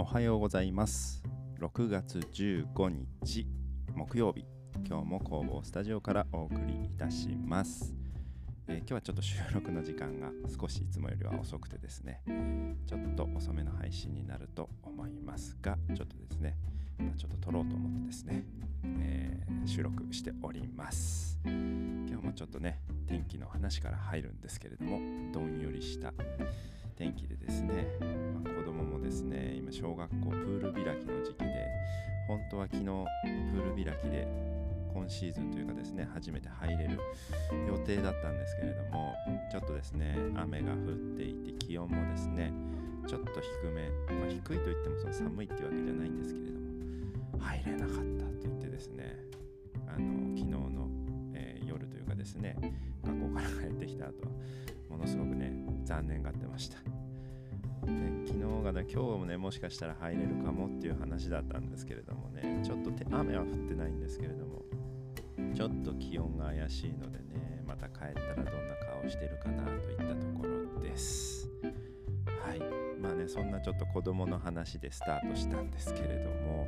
おはようございます。6月15日木曜日。今日も工房スタジオからお送りいたします、えー今日はちょっと収録の時間が少しいつもよりは遅くてですね。ちょっと遅めの配信になると思いますがちょっとですね。まあちょっと撮ろうと思ってですね、えー収録しております。今日もちょっとね天気の話から入るんですけれどもどんよりした天気でですね、まあ、子供もですね今小学校プール開きの時期で本当は昨日プール開きで今シーズンというかですね初めて入れる予定だったんですけれどもちょっとですね雨が降っていて気温もですねちょっと低め、まあ、低いといってもその寒いっていうわけじゃないんですけれども入れなかったと言ってですねあの昨日の、えー夜というかですね学校から帰ってきた後はものすごくね残念がってました。昨日がね今日もねもしかしたら入れるかもっていう話だったんですけれどもねちょっと雨は降ってないんですけれどもちょっと気温が怪しいのでねまた帰ったらどんな顔してるかなといったところです。はい。まあねそんなちょっと子供の話でスタートしたんですけれども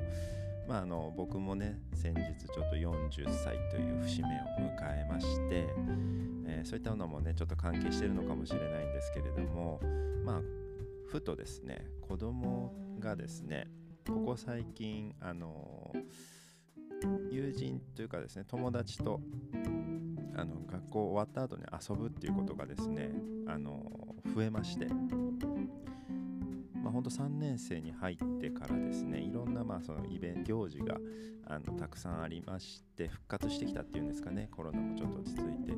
まああの僕もね先日ちょっと40歳という節目を迎えまして、えーそういったものもねちょっと関係してるのかもしれないんですけれどもまあふとですね子供がですねここ最近あの友人というかですね友達とあの学校終わった後に遊ぶっていうことがですねあの増えまして。まあ、ほんと3年生に入ってからですねいろんなまあそのイベント行事があのたくさんありまして復活してきたっていうんですかねコロナもちょっと落ち着いて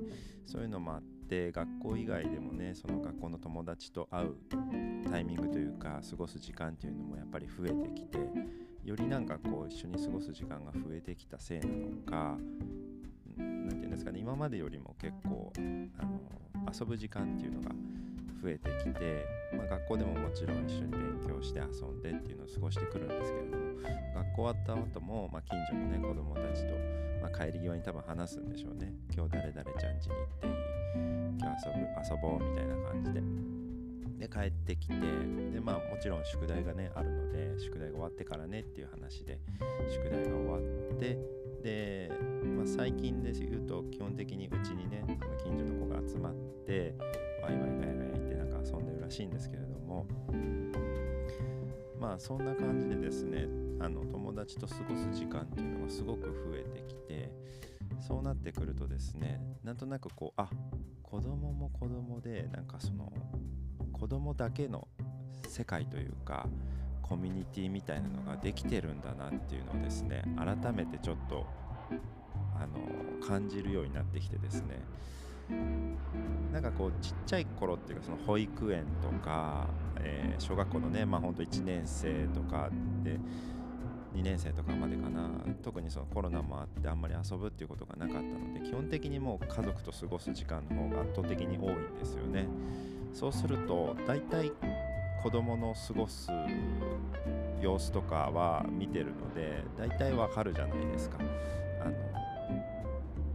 そういうのもあって学校以外でもねその学校の友達と会うタイミングというか過ごす時間っていうのもやっぱり増えてきてよりなんかこう一緒に過ごす時間が増えてきたせいなのかて言うんですかね今までよりも結構あの遊ぶ時間っていうのが増えてきて、まあ、学校でももちろん一緒に勉強して遊んでっていうのを過ごしてくるんですけれども学校終わった後も、まあ、近所のね子供たちと、まあ、帰り際に多分話すんでしょうね。今日誰々ちゃん家に行っていい？今日遊ぶ遊ぼうみたいな感じで。で帰ってきてでまあもちろん宿題がねあるので宿題が終わってからねっていう話で宿題が終わってで、まあ、最近で言うと基本的にうちにねその近所の子が集まってワイワイガヤガヤ言ってなんか遊んでるらしいんですけれどもまあそんな感じでですねあの友達と過ごす時間っていうのがすごく増えてきてそうなってくるとですねなんとなくこうあ子供も子供でなんかその子供だけの世界というかコミュニティみたいなのができてるんだなっていうのをですね改めてちょっとあの感じるようになってきてですね。なんかこうちっちゃい頃っていうかその保育園とか、えー小学校のねまあほんと1年生とかで2年生とかまでかな。特にそのコロナもあってあんまり遊ぶっていうことがなかったので基本的にもう家族と過ごす時間の方が圧倒的に多いんですよね。そうすると大体子供の過ごす様子とかは見てるので大体わかるじゃないですか。あの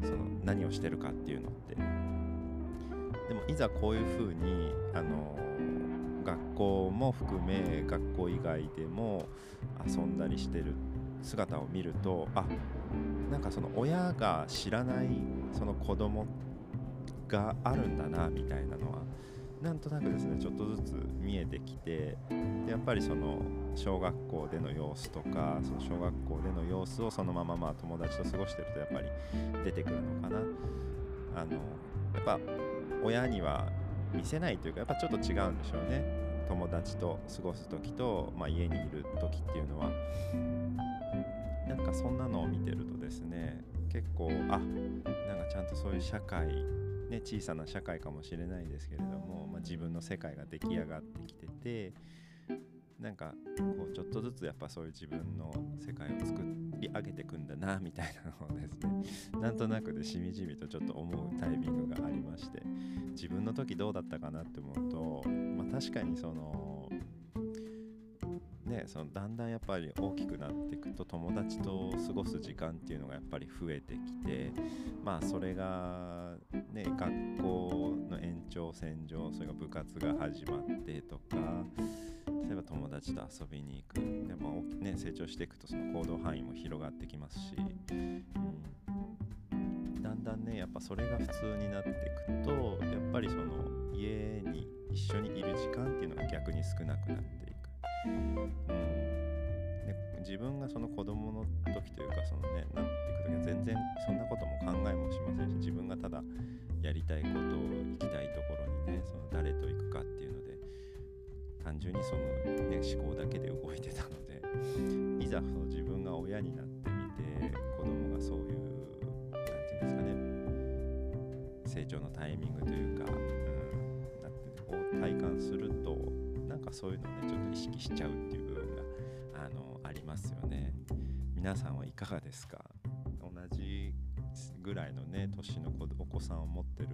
その何をしてるかっていうのって。でもいざこういうふうにあの学校も含め学校以外でも遊んだりしてる姿を見るとあなんかその親が知らないその子供があるんだなみたいなのはなんとなくですねちょっとずつ見えてきてでやっぱりその小学校での様子とかその小学校での様子をそのまままあ友達と過ごしてるとやっぱり出てくるのかな。あのやっぱ親には見せないというかやっぱちょっと違うんでしょうね。友達と過ごす時と、まあ、家にいる時っていうのは。なんかそんなのを見てるとですね結構あなんかちゃんとそういう社会ね、小さな社会かもしれないですけれども、まあ、自分の世界が出来上がってきててなんかこうちょっとずつやっぱそういう自分の世界を作り上げていくんだなみたいなのをですね なんとなくでしみじみとちょっと思うタイミングがありまして自分の時どうだったかなって思うと、まあ、確かにそのねそのだんだんやっぱり大きくなっていくと友達と過ごす時間っていうのがやっぱり増えてきてまあそれがね学校の延長線上それが部活が始まってとか例えば友達と遊びに行く。でも、ね、成長していくとその行動範囲も広がってきますし、うん、だんだんねやっぱそれが普通になっていくとやっぱりその家に一緒にいる時間っていうのが逆に少なくなっていく。うん。自分がその子供の時というかそのねなっていく時は全然そんなことも考えもしませんし自分がただやりたいこと単純にその、ね、思考だけで動いてたので いざその自分が親になってみて子供がそういう何て言うんですかね成長のタイミングというか、うん、なってこう体感するとなんかそういうのをねちょっと意識しちゃうっていう部分があのありますよね。皆さんはいかがですか？同じぐらいのね年のお子さんを持ってる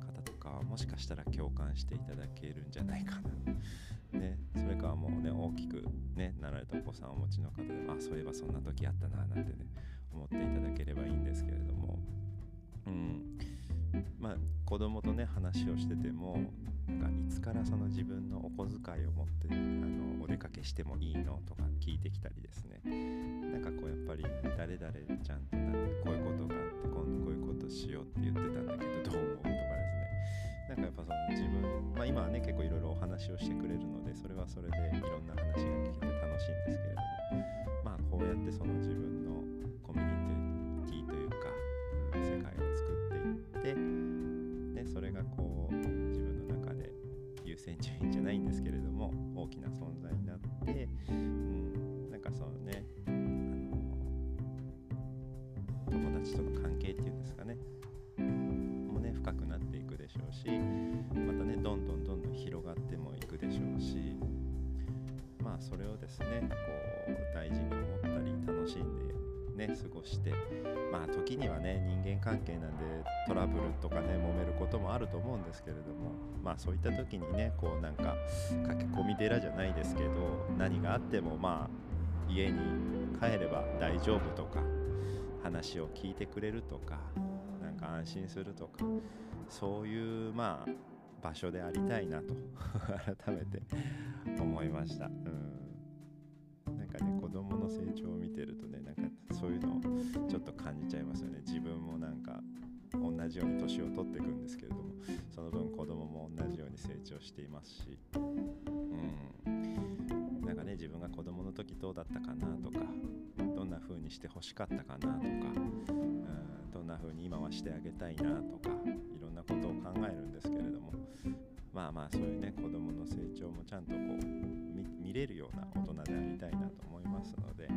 方かもしかしたら共感していただけるんじゃないかな。ね、それかもうね大きくねなられたお子さんをお持ちの方であそういえばそんな時あったななんてね思っていただければいいんですけれども。うん。まあ子供とね話をしててもなんかいつからその自分のお小遣いを持ってあのお出かけしてもいいのとか聞いてきたりですね。なんかこうやっぱり誰々ちゃんとなこういうことがあって今度こういうことしようって言ってたんだけどぱその自分、まあ、今はね結構いろいろお話をしてくれるのでそれはそれでいろんな話が聞けて楽しいんですけれどもまあこうやってその自分のコミュニティというか、うん、世界を作っていってでそれがこう自分の中で優先順位じゃないんですけれども大きな存在になって、うん、なんかそのね友達との関係っていうんですかねもね深くなっていくでしょうしどんどんどんどん広がってもいくでしょうしまあそれをですねこう大事に思ったり楽しんでね過ごしてまあ時にはね人間関係なんでトラブルとかね揉めることもあると思うんですけれどもまあそういった時にねこうなんか駆け込み寺じゃないですけど何があってもまあ家に帰れば大丈夫とか話を聞いてくれるとかなんか安心するとかそういうまあ場所でありたいなと 改めて思いました。うん。なんかね子供の成長を見てるとねなんかそういうのをちょっと感じちゃいますよね。自分もなんか同じように年を取っていくんですけれどもその分子供も同じように成長していますし。うん。なんかね自分が子供の時どうだったかなとかどんな風にして欲しかったかなとかうん。どんな風に今はしてあげたいなとかことを考えるんですけれどもまあまあそういうね子供の成長もちゃんとこう見れるような大人でありたいなと思いますので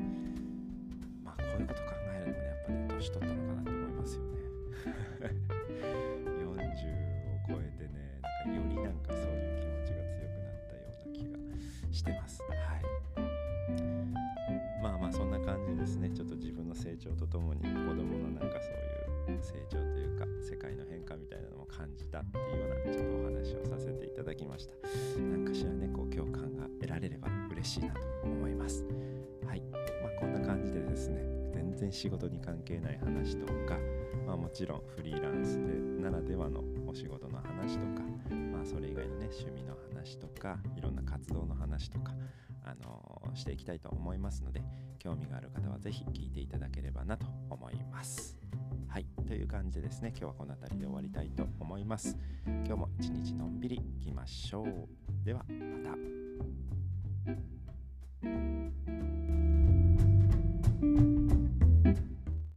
まあこういうこと考えるのねやっぱね年取ったのかなと思いますよね。40を超えてねなんかよりなんかそういう気持ちが強くなったような気がしてます。はい。まあまあそんな感じですね。ちょっと自分の成長とともに子供のなんかそういう成長というか世界の変化みたいなのも感じたっていうようなちょっとお話をさせていただきました。何かしらねこう共感が得られれば嬉しいなと思います。はい。まあこんな感じでですね全然仕事に関係ない話とかまあもちろんフリーランスでならではのお仕事の話とかまあそれ以外のね趣味の話とかいろんな活動の話とかあの、していきたいと思いますので興味がある方は是非聞いていただければなと思います。はいという感じでですね今日はこの辺りで終わりたいと思います。今日も一日のんびりいきましょう。ではまた。